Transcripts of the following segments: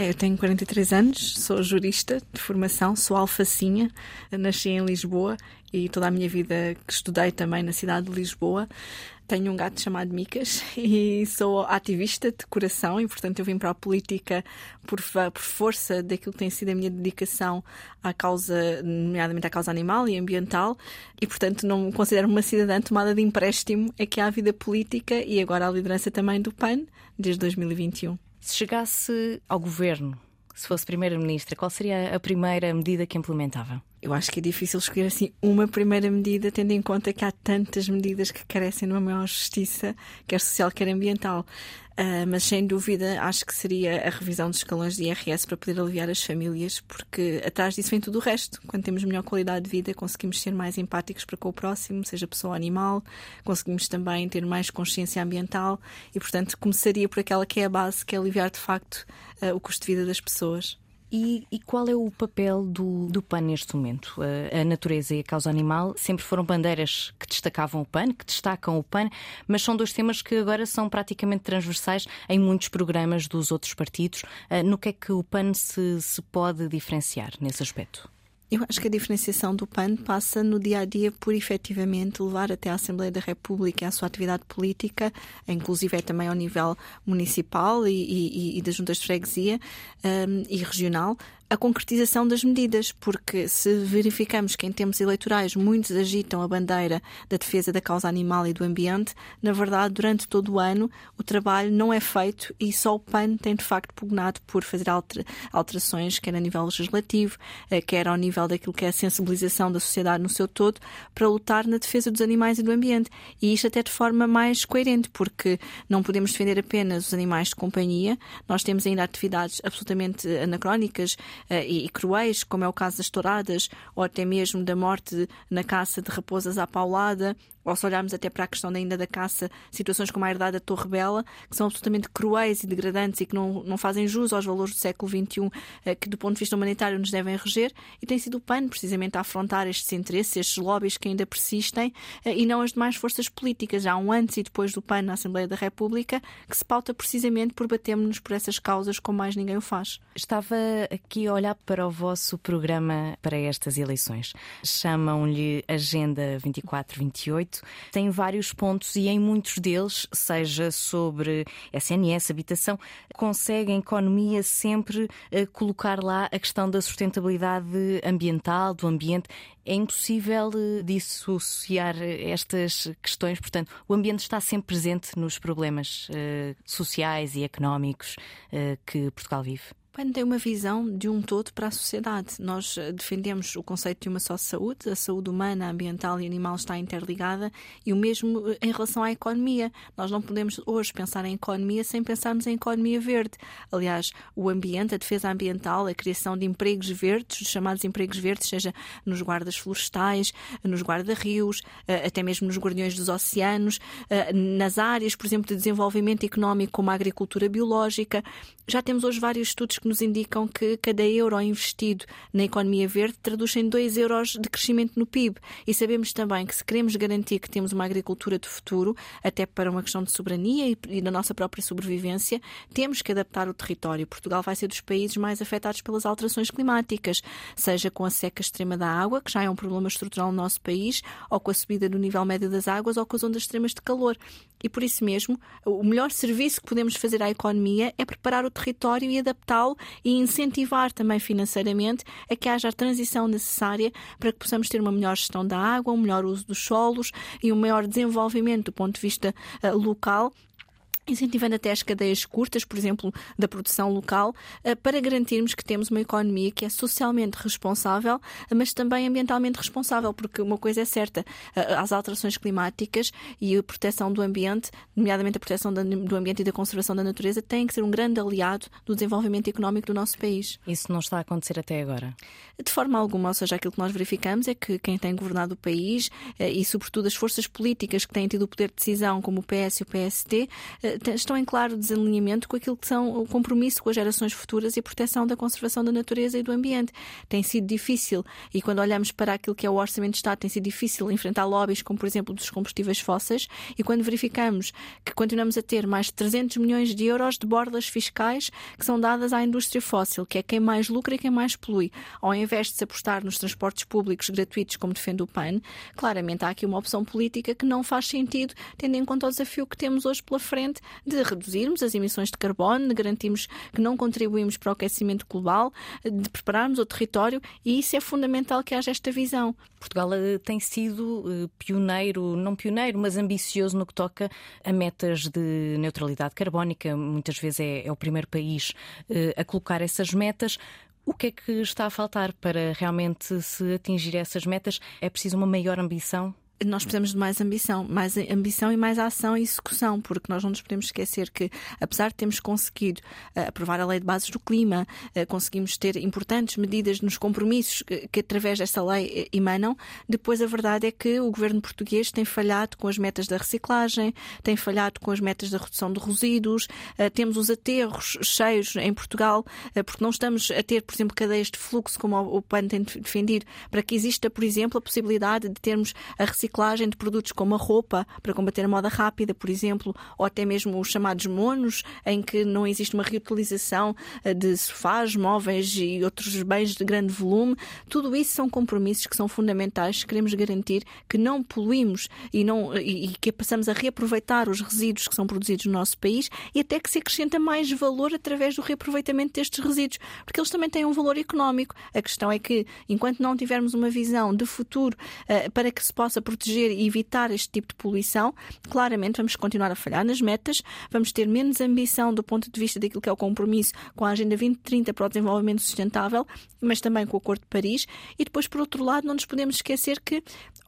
Eu tenho 43 anos, sou jurista de formação, sou alfacinha, nasci em Lisboa e toda a minha vida estudei também na cidade de Lisboa. Tenho um gato chamado Micas e sou ativista de coração e, portanto, eu vim para a política por, por força daquilo que tem sido a minha dedicação à causa, nomeadamente à causa animal e ambiental, e, portanto, não me considero uma cidadã tomada de empréstimo aqui à vida política e agora à liderança também do PAN desde 2021. Se chegasse ao governo, se fosse Primeira-Ministra, qual seria a primeira medida que implementava? Eu acho que é difícil escolher assim uma primeira medida, tendo em conta que há tantas medidas que carecem de uma maior justiça, quer social, quer ambiental. Uh, mas sem dúvida acho que seria a revisão dos escalões de IRS para poder aliviar as famílias, porque atrás disso vem tudo o resto. Quando temos melhor qualidade de vida, conseguimos ser mais empáticos para com o próximo, seja pessoa ou animal, conseguimos também ter mais consciência ambiental e, portanto, começaria por aquela que é a base, que é aliviar de facto uh, o custo de vida das pessoas. E, e, qual é o papel do, do PAN neste momento? A, a, natureza e a causa animal sempre foram bandeiras que destacavam o PAN, que destacam o PAN, mas são dois temas que agora são praticamente transversais em muitos programas dos outros partidos. Uh, no que é que o PAN se, se pode diferenciar nesse aspecto? Eu acho que a diferenciação do PAN passa no dia a dia por efetivamente levar até à Assembleia da República a sua atividade política, inclusive é também ao nível municipal e, e, e das juntas de freguesia um, e regional, a concretização das medidas, porque se verificamos que em tempos eleitorais muitos agitam a bandeira da defesa da causa animal e do ambiente, na verdade, durante todo o ano o trabalho não é feito e só o PAN tem de facto pugnado por fazer alterações, quer a nível legislativo, eh, quer ao nível daquilo que é a sensibilização da sociedade no seu todo, para lutar na defesa dos animais e do ambiente. E isto até de forma mais coerente, porque não podemos defender apenas os animais de companhia, nós temos ainda atividades absolutamente anacrónicas e, e, cruéis, como é o caso das touradas, ou até mesmo da morte na caça de raposas à paulada, ou se olharmos até para a questão ainda da caça, situações como a herdade da Torre Bela, que são absolutamente cruéis e degradantes e que não, não fazem jus aos valores do século XXI, eh, que do ponto de vista humanitário nos devem reger, e tem sido o PAN precisamente a afrontar estes interesses, estes lobbies que ainda persistem, eh, e não as demais forças políticas. Já um antes e depois do PAN na Assembleia da República, que se pauta precisamente por batermos-nos por essas causas como mais ninguém o faz. Estava aqui olhar para o vosso programa para estas eleições. Chamam-lhe Agenda 24-28 tem vários pontos e em muitos deles, seja sobre SNS, habitação, consegue a economia sempre eh, colocar lá a questão da sustentabilidade ambiental, do ambiente. É impossível eh, dissociar estas questões, portanto, o ambiente está sempre presente nos problemas uh, sociais e económicos que Portugal vive. PAN tem uma visão de um todo para a sociedade. Nós eh, defendemos o conceito de uma só saúde, a saúde humana, ambiental e animal está interligada e o mesmo eh, em relação à economia. Nós não podemos hoje pensar em economia sem pensarmos em economia verde. Aliás, o ambiente, a defesa ambiental, a criação de empregos verdes, os chamados empregos verdes, seja nos guardas florestais, nos guarda-rios, eh, até mesmo nos guardiões dos oceanos, nas áreas, por exemplo, de desenvolvimento económico como a agricultura biológica. Já temos hoje vários estudos que nos indicam que cada euro investido na economia verde traduz em 2 euros de crescimento no PIB. E sabemos também que se queremos garantir que temos uma agricultura de futuro, até para uma questão de soberania e da nossa própria sobrevivência, temos que adaptar o território. Portugal vai ser dos países mais afetados pelas alterações climáticas, seja com a seca extrema da água, que já é um problema estrutural no nosso país, ou com a subida do nível médio das águas, ou com as ondas extremas de calor. E por isso mesmo, o melhor serviço que podemos fazer à economia é preparar o território e adaptá-lo e incentivar também financeiramente a que haja a transição necessária para que possamos ter uma melhor gestão da água, um melhor uso dos solos e um maior desenvolvimento do ponto de vista uh, local incentivando até as cadeias curtas, por exemplo, da produção local, eh, para garantirmos que temos uma economia que é socialmente responsável, mas também ambientalmente responsável, porque uma coisa é certa, eh, as alterações climáticas e a proteção do ambiente, nomeadamente a proteção do ambiente e da conservação da natureza, têm que ser um grande aliado do desenvolvimento económico do nosso país. Isso não está a acontecer até agora? De forma alguma, ou seja, aquilo que nós verificamos é que quem tem governado o país eh, e, sobretudo, as forças políticas que têm tido o poder de decisão, como o PS e o PST, estão em claro desalinhamento com aquilo que são o compromisso com as gerações futuras e a proteção da conservação da natureza e do ambiente. Tem sido difícil, e quando olhamos para aquilo que é o Orçamento de Estado, tem sido difícil enfrentar lobbies como, por exemplo, dos combustíveis fósseis, e quando verificamos que continuamos a ter mais de 300 milhões de euros de bordas fiscais que são dadas à indústria fóssil, que é quem mais lucra e quem mais polui, ao invés de se apostar nos transportes públicos gratuitos, como defende o PAN, claramente há aqui uma opção política que não faz sentido, tendo em conta o desafio que temos hoje pela frente de reduzirmos as emissões de carbono, de garantirmos que não contribuímos para o aquecimento global, de prepararmos o território e isso é fundamental que haja esta visão. Portugal eh, tem sido eh, pioneiro, não pioneiro, mas ambicioso no que toca a metas de neutralidade carbónica. Muitas vezes é, é o primeiro país eh, a colocar essas metas. O que é que está a faltar para realmente se atingir essas metas? É preciso uma maior ambição? Nós precisamos de mais ambição, mais ambição e mais ação e execução, porque nós não nos podemos esquecer que, apesar de termos conseguido uh, aprovar a lei de bases do clima, uh, conseguimos ter importantes medidas nos compromissos que, que, através dessa lei uh, emanam, depois a verdade é que o governo português tem falhado com as metas da reciclagem, tem falhado com as metas da redução de resíduos, temos os aterros cheios em Portugal, porque não estamos a ter, por exemplo, cadeias de fluxo, como o PAN tem defendido, para que exista, por exemplo, a possibilidade de termos a reciclagem reciclagem de produtos como a roupa, para combater a moda rápida, por exemplo, ou até mesmo os chamados monos, em que não existe uma reutilização eh, de sofás, móveis e outros bens de grande volume. Tudo isso são compromissos que são fundamentais se queremos garantir que não poluímos e, não, e que passamos a reaproveitar os resíduos que são produzidos no nosso país e até que se acrescenta mais valor através do reaproveitamento destes resíduos, porque eles também têm um valor económico. A questão é que, enquanto não tivermos uma visão de futuro uh, para que se possa proteger proteger e evitar este tipo de poluição, claramente vamos continuar a falhar nas metas, vamos ter menos ambição do ponto de vista daquilo que é o compromisso com a Agenda 2030 para o desenvolvimento sustentável, mas também com o Acordo de Paris. E depois, por outro lado, não nos podemos esquecer que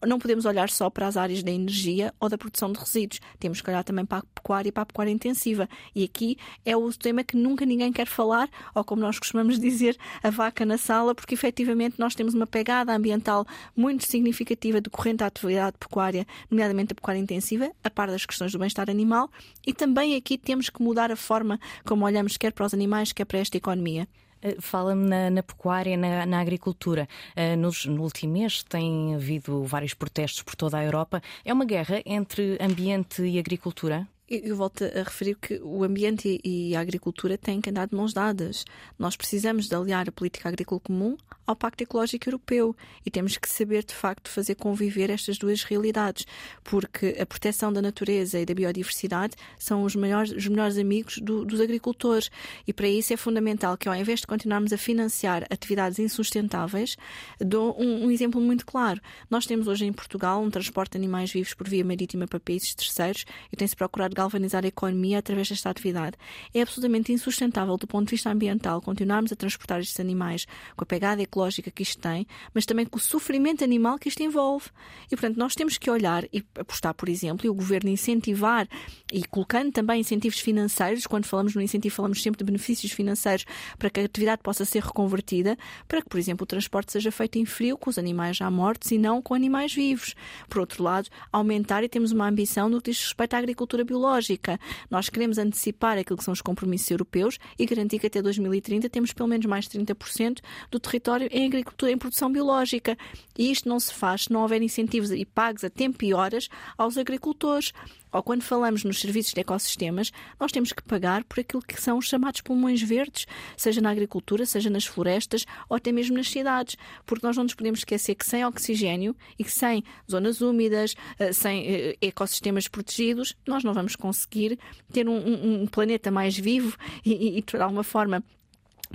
não podemos olhar só para as áreas da energia ou da produção de resíduos. Temos que olhar também para a pecuária e para a pecuária intensiva. E aqui é o tema que nunca ninguém quer falar, ou como nós costumamos dizer, a vaca na sala, porque efetivamente nós temos uma pegada ambiental muito significativa decorrente à atividade atividade pecuária, nomeadamente a pecuária intensiva, a par das questões do bem-estar animal, e também aqui temos que mudar a forma como olhamos quer para os animais, quer para esta economia. Eh, fala-me na, na, pecuária, na, na agricultura. Uh, nos, no último mês tem havido vários protestos por toda a Europa. É uma guerra entre ambiente e agricultura? Eu volto a referir que o ambiente e a agricultura têm que andar de mãos dadas. Nós precisamos de aliar a política agrícola comum ao Pacto Ecológico Europeu e temos que saber, de facto, fazer conviver estas duas realidades, porque a proteção da natureza e da biodiversidade são os, maiores, os melhores amigos do, dos agricultores e para isso é fundamental que, ao invés de continuarmos a financiar atividades insustentáveis, dou um, um exemplo muito claro. Nós temos hoje em Portugal um transporte de animais vivos por via marítima para países terceiros e tem-se procurado galvanizar a economia através desta atividade. É absolutamente insustentável do ponto de vista ambiental continuarmos a transportar estes animais com a pegada ecológica que isto tem, mas também com o sofrimento animal que isto envolve. E, portanto, nós temos que olhar e apostar, por exemplo, e o governo incentivar e colocando também incentivos financeiros, quando falamos no incentivo, falamos sempre de benefícios financeiros para que a atividade possa ser reconvertida, para que, por exemplo, o transporte seja feito em frio com os animais já mortos e não com animais vivos. Por outro lado, aumentar e temos uma ambição no que diz respeito à agricultura biológica lógica. Nós queremos antecipar aquilo que são os compromissos europeus e garantir que até 2030 temos pelo menos mais de 30% do território em agricultura em produção biológica. E isto não se faz se não houver incentivos e pagos a tempo e horas aos agricultores ou quando falamos nos serviços de ecossistemas, nós temos que pagar por aquilo que são os chamados pulmões verdes, seja na agricultura, seja nas florestas ou até mesmo nas cidades, porque nós não nos podemos esquecer que sem oxigênio e que sem zonas úmidas, eh, sem eh, ecossistemas protegidos, nós não vamos conseguir ter um, um planeta mais vivo e, e, de alguma forma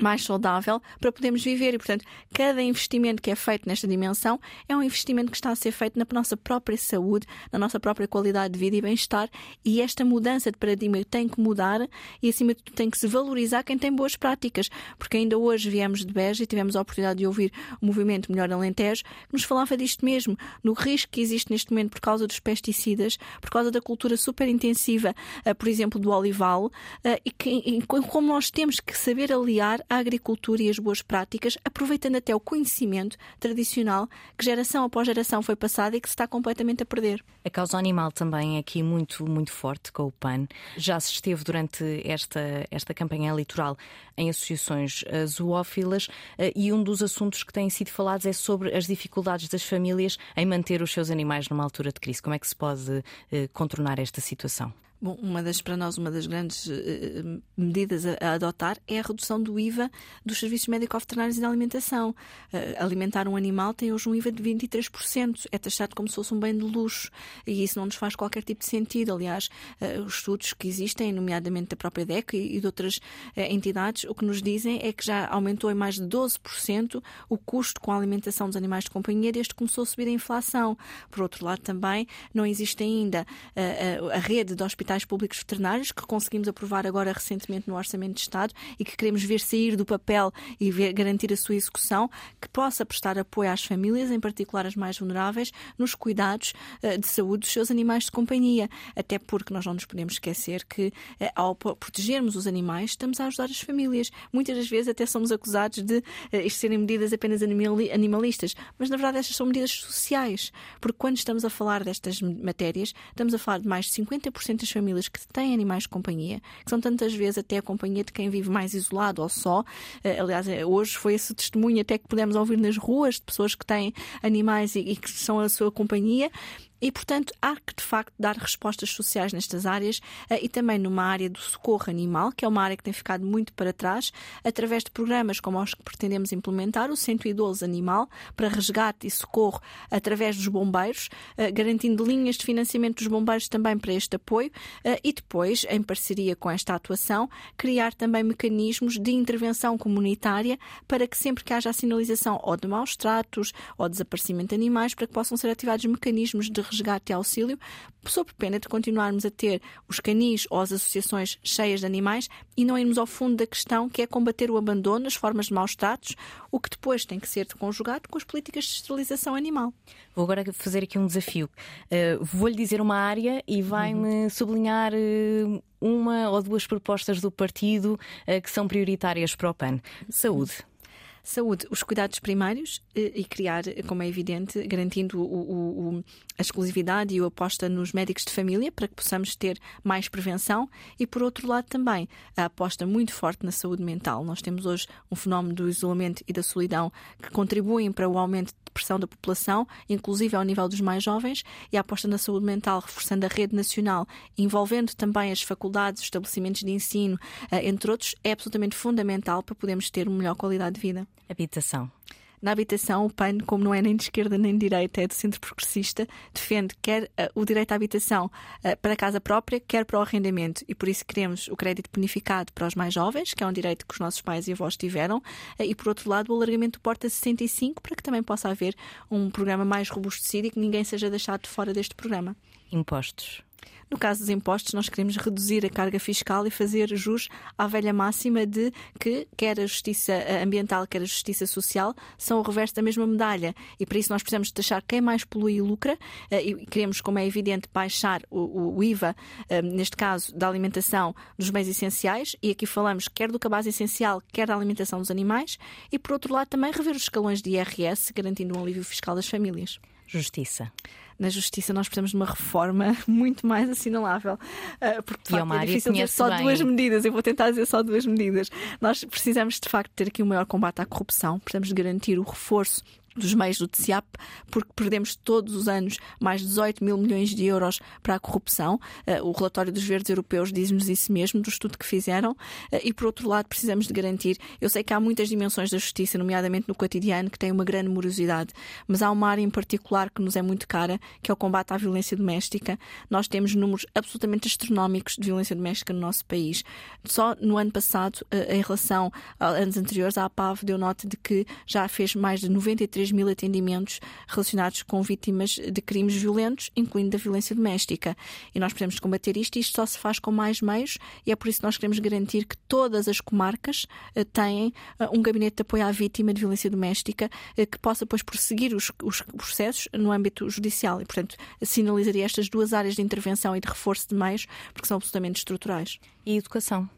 mais saudável para podermos viver. E, portanto, cada investimento que é feito nesta dimensão é um investimento que está a ser feito na nossa própria saúde, na nossa própria qualidade de vida e bem-estar. E esta mudança de paradigma tem que mudar e, acima de tudo, tem que se valorizar quem tem boas práticas, porque ainda hoje viemos de Beja e tivemos a oportunidade de ouvir o movimento Melhor Alentejo que nos falava disto mesmo, no risco que existe neste momento por causa dos pesticidas, por causa da cultura super intensiva, eh, por exemplo, do olival, eh, e, que, como nós temos que saber aliar a agricultura e as boas práticas, aproveitando até o conhecimento tradicional que geração após geração foi passado e que se está completamente a perder. A causa animal também é aqui muito, muito forte com o PAN. Já se esteve durante esta, esta campanha eleitoral em associações eh, zoófilas eh, e um dos assuntos que têm sido falados é sobre as dificuldades das famílias em manter os seus animais numa altura de crise. Como é que se pode eh, contornar esta situação? Bom, uma das, para nós, uma das grandes uh, medidas a, a, adotar é a redução do IVA dos serviços médico-veterinários e da alimentação. Uh, alimentar um animal tem hoje um IVA de 23%. É taxado como se fosse um bem de luxo e isso não nos faz qualquer tipo de sentido. Aliás, uh, os estudos que existem, nomeadamente da própria DEC e, e de outras entidades, o que nos dizem é que já aumentou em mais de 12% o custo com a alimentação dos animais de companhia desde que começou a subir a inflação. Por outro lado, também não existe ainda a rede de hospitais hospitais públicos veterinários, que conseguimos aprovar agora recentemente no Orçamento de Estado e que queremos ver sair do papel e ver, garantir a sua execução, que possa prestar apoio às famílias, em particular as mais vulneráveis, nos cuidados uh, de saúde dos seus animais de companhia. Até porque nós não nos podemos esquecer que, uh, ao protegermos os animais, estamos a ajudar as famílias. Muitas das vezes até somos acusados de uh, isto serem medidas apenas animalistas, mas na verdade estas são medidas sociais, porque quando estamos a falar destas matérias, estamos a falar de mais de 50% das famílias que têm animais de companhia, que são tantas vezes até a companhia de quem vive mais isolado ou só. Eh, aliás, eh, hoje foi esse testemunho até que pudemos ouvir nas ruas de pessoas que têm animais e, e que são a sua companhia. E, portanto, há que de facto dar respostas sociais nestas áreas eh, e também numa área do socorro animal, que é uma área que tem ficado muito para trás, através de programas como os que pretendemos implementar, o 112 Animal, para resgate e socorro através dos bombeiros, eh, garantindo linhas de financiamento dos bombeiros também para este apoio eh, e depois, em parceria com esta atuação, criar também mecanismos de intervenção comunitária para que sempre que haja a sinalização ou de maus tratos ou desaparecimento de animais, para que possam ser ativados mecanismos de resgate e auxílio, sob pena de continuarmos a ter os canis ou as associações cheias de animais e não irmos ao fundo da questão, que é combater o abandono, as formas de maus tratos, o que depois tem que ser conjugado com as políticas de esterilização animal. Vou agora fazer aqui um desafio. Uh, Vou-lhe dizer uma área e vai-me uhum. sublinhar uh, uma ou duas propostas do partido uh, que são prioritárias para o PAN. Saúde. Saúde, os cuidados primários eh, e criar, como é evidente, garantindo o, o, o, a exclusividade e a aposta nos médicos de família para que possamos ter mais prevenção e, por outro lado, também a aposta muito forte na saúde mental. Nós temos hoje um fenómeno do isolamento e da solidão que contribuem para o aumento pressão da população, inclusive ao nível dos mais jovens, e a aposta na saúde mental, reforçando a rede nacional, envolvendo também as faculdades, os estabelecimentos de ensino, eh, entre outros, é absolutamente fundamental para podermos ter uma melhor qualidade de vida. Habitação. Na habitação, o PAN, como não é nem de esquerda nem de direita, é do centro progressista, defende quer uh, o direito à habitação uh, para casa própria, quer para o arrendamento. E por isso queremos o crédito bonificado para os mais jovens, que é um direito que os nossos pais e avós tiveram, uh, e por outro lado, o alargamento do Porta 65, para que também possa haver um programa mais robustecido e que ninguém seja deixado de fora deste programa. Impostos. No caso dos impostos, nós queremos reduzir a carga fiscal e fazer jus à velha máxima de que quer a justiça ambiental, quer a justiça social são o reverso da mesma medalha. E para isso nós precisamos taxar quem mais polui e lucra eh, e queremos, como é evidente, baixar o, o IVA, eh, neste caso, da alimentação dos bens essenciais. E aqui falamos quer do cabaz essencial, quer da alimentação dos animais. E por outro lado, também rever os escalões de IRS, garantindo um alívio fiscal das famílias. Justiça na justiça nós precisamos de uma reforma muito mais assinalável. Uh, porque de facto, é, é difícil dizer só bem. duas medidas. Eu vou tentar dizer só duas medidas. Nós precisamos de facto ter aqui um maior combate à corrupção, precisamos garantir o reforço dos meios do TCIAP, porque perdemos todos os anos mais de 18 mil milhões de euros para a corrupção. Eh, o relatório dos Verdes Europeus diz-nos isso mesmo, do estudo que fizeram. Eh, e, por outro lado, precisamos de garantir. Eu sei que há muitas dimensões da justiça, nomeadamente no cotidiano, que têm uma grande morosidade, mas há uma área em particular que nos é muito cara, que é o combate à violência doméstica. Nós temos números absolutamente astronómicos de violência doméstica no nosso país. Só no ano passado, eh, em relação a anos anteriores, a APAV deu nota de que já fez mais de 93 3 mil atendimentos relacionados com vítimas de crimes violentos, incluindo da violência doméstica. E nós precisamos combater isto e isto só se faz com mais meios e é por isso que nós queremos garantir que todas as comarcas uh, têm uh, um gabinete de apoio à vítima de violência doméstica uh, que possa depois prosseguir os, os processos no âmbito judicial. E, portanto, sinalizaria estas duas áreas de intervenção e de reforço de meios porque são absolutamente estruturais. E educação?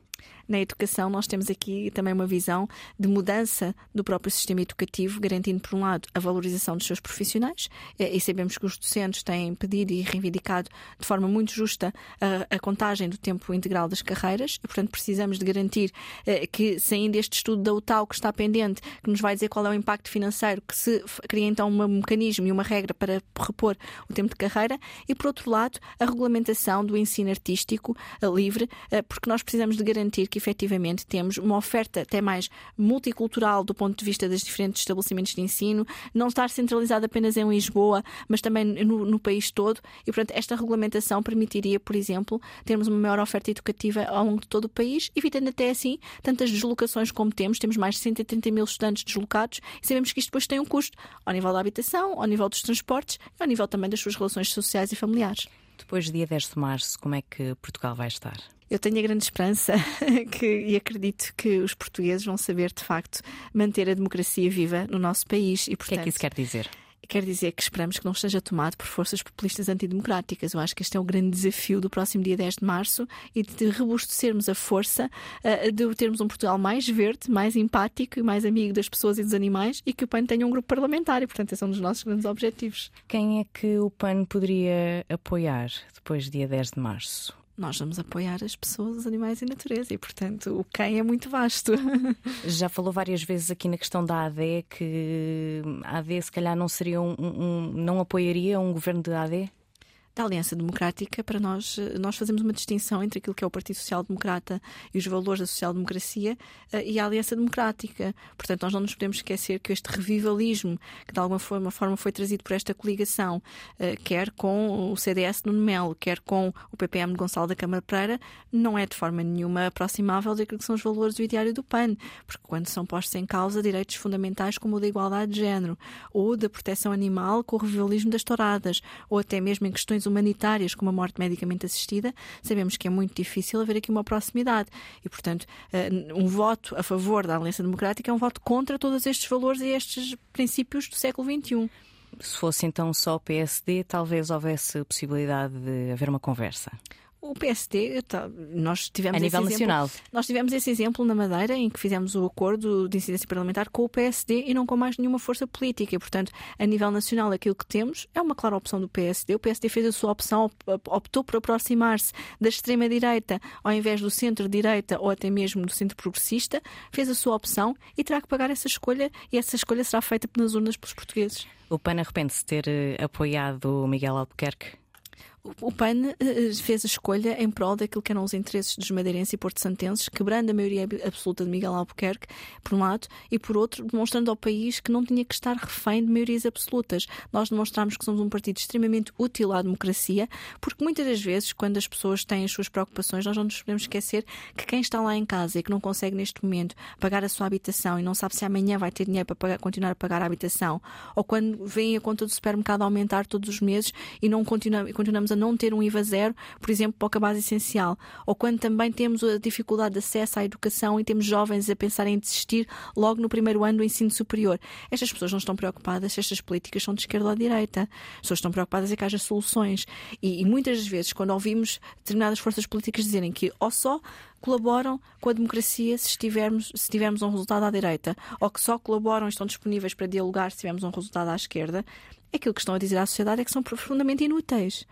Na educação, nós temos aqui também uma visão de mudança do próprio sistema educativo, garantindo, por um lado, a valorização dos seus profissionais, e sabemos que os docentes têm pedido e reivindicado de forma muito justa a, a contagem do tempo integral das carreiras, e, portanto, precisamos de garantir eh, que, saindo este estudo da UTAU que está pendente, que nos vai dizer qual é o impacto financeiro, que se cria então um mecanismo e uma regra para repor o tempo de carreira, e, por outro lado, a regulamentação do ensino artístico eh, livre, eh, porque nós precisamos de garantir que efetivamente temos uma oferta até mais multicultural do ponto de vista dos diferentes estabelecimentos de ensino, não estar centralizado apenas em Lisboa, mas também no, no país todo. E, portanto, esta regulamentação permitiria, por exemplo, termos uma maior oferta educativa ao longo de todo o país, evitando até assim tantas deslocações como temos. Temos mais de 130 mil estudantes deslocados e sabemos que isto depois tem um custo ao nível da habitação, ao nível dos transportes e ao nível também das suas relações sociais e familiares. Depois do dia 10 de março, como é que Portugal vai estar? Eu tenho a grande esperança que, e acredito que os portugueses vão saber, de facto, manter a democracia viva no nosso país. E, portanto, o que é que isso quer dizer? quer dizer que esperamos que não esteja tomado por forças populistas antidemocráticas. Eu acho que este é o grande desafio do próximo dia 10 de março e de robustecermos a força uh, de termos um Portugal mais verde, mais empático e mais amigo das pessoas e dos animais e que o PAN tenha um grupo parlamentar. E, portanto, esse é um dos nossos grandes objetivos. Quem é que o PAN poderia apoiar depois do dia 10 de março? Nós vamos apoiar as pessoas, os animais e a natureza e, portanto, o quem é muito vasto. Já falou várias vezes aqui na questão da AD que a AD se calhar não seria um, um não apoiaria um governo de AD? Da Aliança Democrática, para nós, eh, nós fazemos uma distinção entre aquilo que é o Partido Social Democrata e os valores da social-democracia eh, e a Aliança Democrática. Portanto, nós não nos podemos esquecer que este revivalismo, que de alguma forma, forma foi trazido por esta coligação, eh, quer com o CDS no Melo, quer com o PPM de Gonçalo da Câmara Pereira, não é de forma nenhuma aproximável daquilo que são os valores do ideário do PAN, porque quando são postos em causa direitos fundamentais como o da igualdade de género, ou da proteção animal com o revivalismo das touradas, ou até mesmo em questões humanitárias, como a morte medicamente assistida, sabemos que é muito difícil haver aqui uma proximidade. E, portanto, eh, um voto a favor da Aliança Democrática é um voto contra todos estes valores e estes princípios do século XXI. Se fosse então só o PSD, talvez houvesse possibilidade de haver uma conversa. O PSD, nós tivemos a nível nacional. Nós tivemos esse exemplo na Madeira, em que fizemos o acordo de incidência parlamentar com o PSD e não com mais nenhuma força política. E, portanto, a nível nacional, aquilo que temos é uma clara opção do PSD. O PSD fez a sua opção, optou por aproximar-se da extrema-direita ao invés do centro-direita ou até mesmo do centro progressista, fez a sua opção e terá que pagar essa escolha e essa escolha será feita nas urnas pelos portugueses. O PAN arrepende-se de ter eh, apoiado o Miguel Albuquerque? O PAN eh, fez a escolha em prol daquilo que eram os interesses dos madeirenses e porto-santenses, quebrando a maioria absoluta de Miguel Albuquerque, por um lado, e por outro, demonstrando ao país que não tinha que estar refém de maiorias absolutas. Nós demonstramos que somos um partido extremamente útil à democracia, porque muitas das vezes, quando as pessoas têm as suas preocupações, nós não nos podemos esquecer que quem está lá em casa e que não consegue neste momento pagar a sua habitação e não sabe se amanhã vai ter dinheiro para pagar, continuar a pagar a habitação, ou quando vem a conta do supermercado aumentar todos os meses e não continua, continuamos a não ter um IVA zero, por exemplo, para o cabaz essencial, ou quando também temos a dificuldade de acesso à educação e temos jovens a pensar em desistir logo no primeiro ano do ensino superior. Estas pessoas não estão preocupadas se estas políticas são de esquerda ou de direita. As pessoas estão preocupadas é que haja soluções. E, e muitas das vezes, quando ouvimos determinadas forças políticas dizerem que ou só colaboram com a democracia se se tivermos um resultado à direita, ou que só colaboram e estão disponíveis para dialogar se tivermos um resultado à esquerda, aquilo que estão a dizer à sociedade é que são profundamente inúteis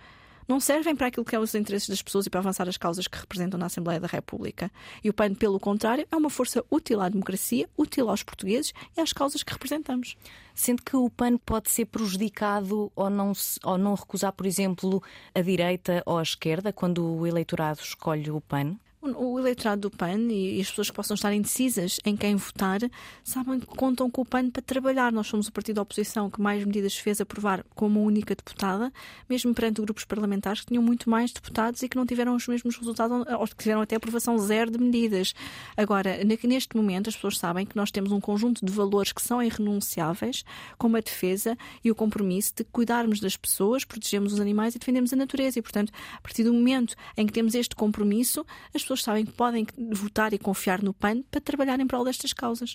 não servem para aquilo que é os interesses das pessoas e para avançar as causas que representam na Assembleia da República. E o PAN, pelo contrário, é uma força útil à democracia, útil aos portugueses e às causas que representamos. Sendo que o PAN pode ser prejudicado ou não, ou não recusar, por exemplo, a direita ou a esquerda quando o eleitorado escolhe o PAN? O eleitorado do PAN e as pessoas que possam estar indecisas em quem votar sabem que contam com o PAN para trabalhar. Nós somos o partido da oposição que mais medidas fez aprovar como única deputada, mesmo perante grupos parlamentares que tinham muito mais deputados e que não tiveram os mesmos resultados, ou que tiveram até aprovação zero de medidas. Agora, neste momento, as pessoas sabem que nós temos um conjunto de valores que são irrenunciáveis, como a defesa e o compromisso de cuidarmos das pessoas, protegermos os animais e defendermos a natureza. E, portanto, a partir do momento em que temos este compromisso, as pessoas pessoas sabem que podem votar e confiar no PAN para trabalhar em prol destas causas.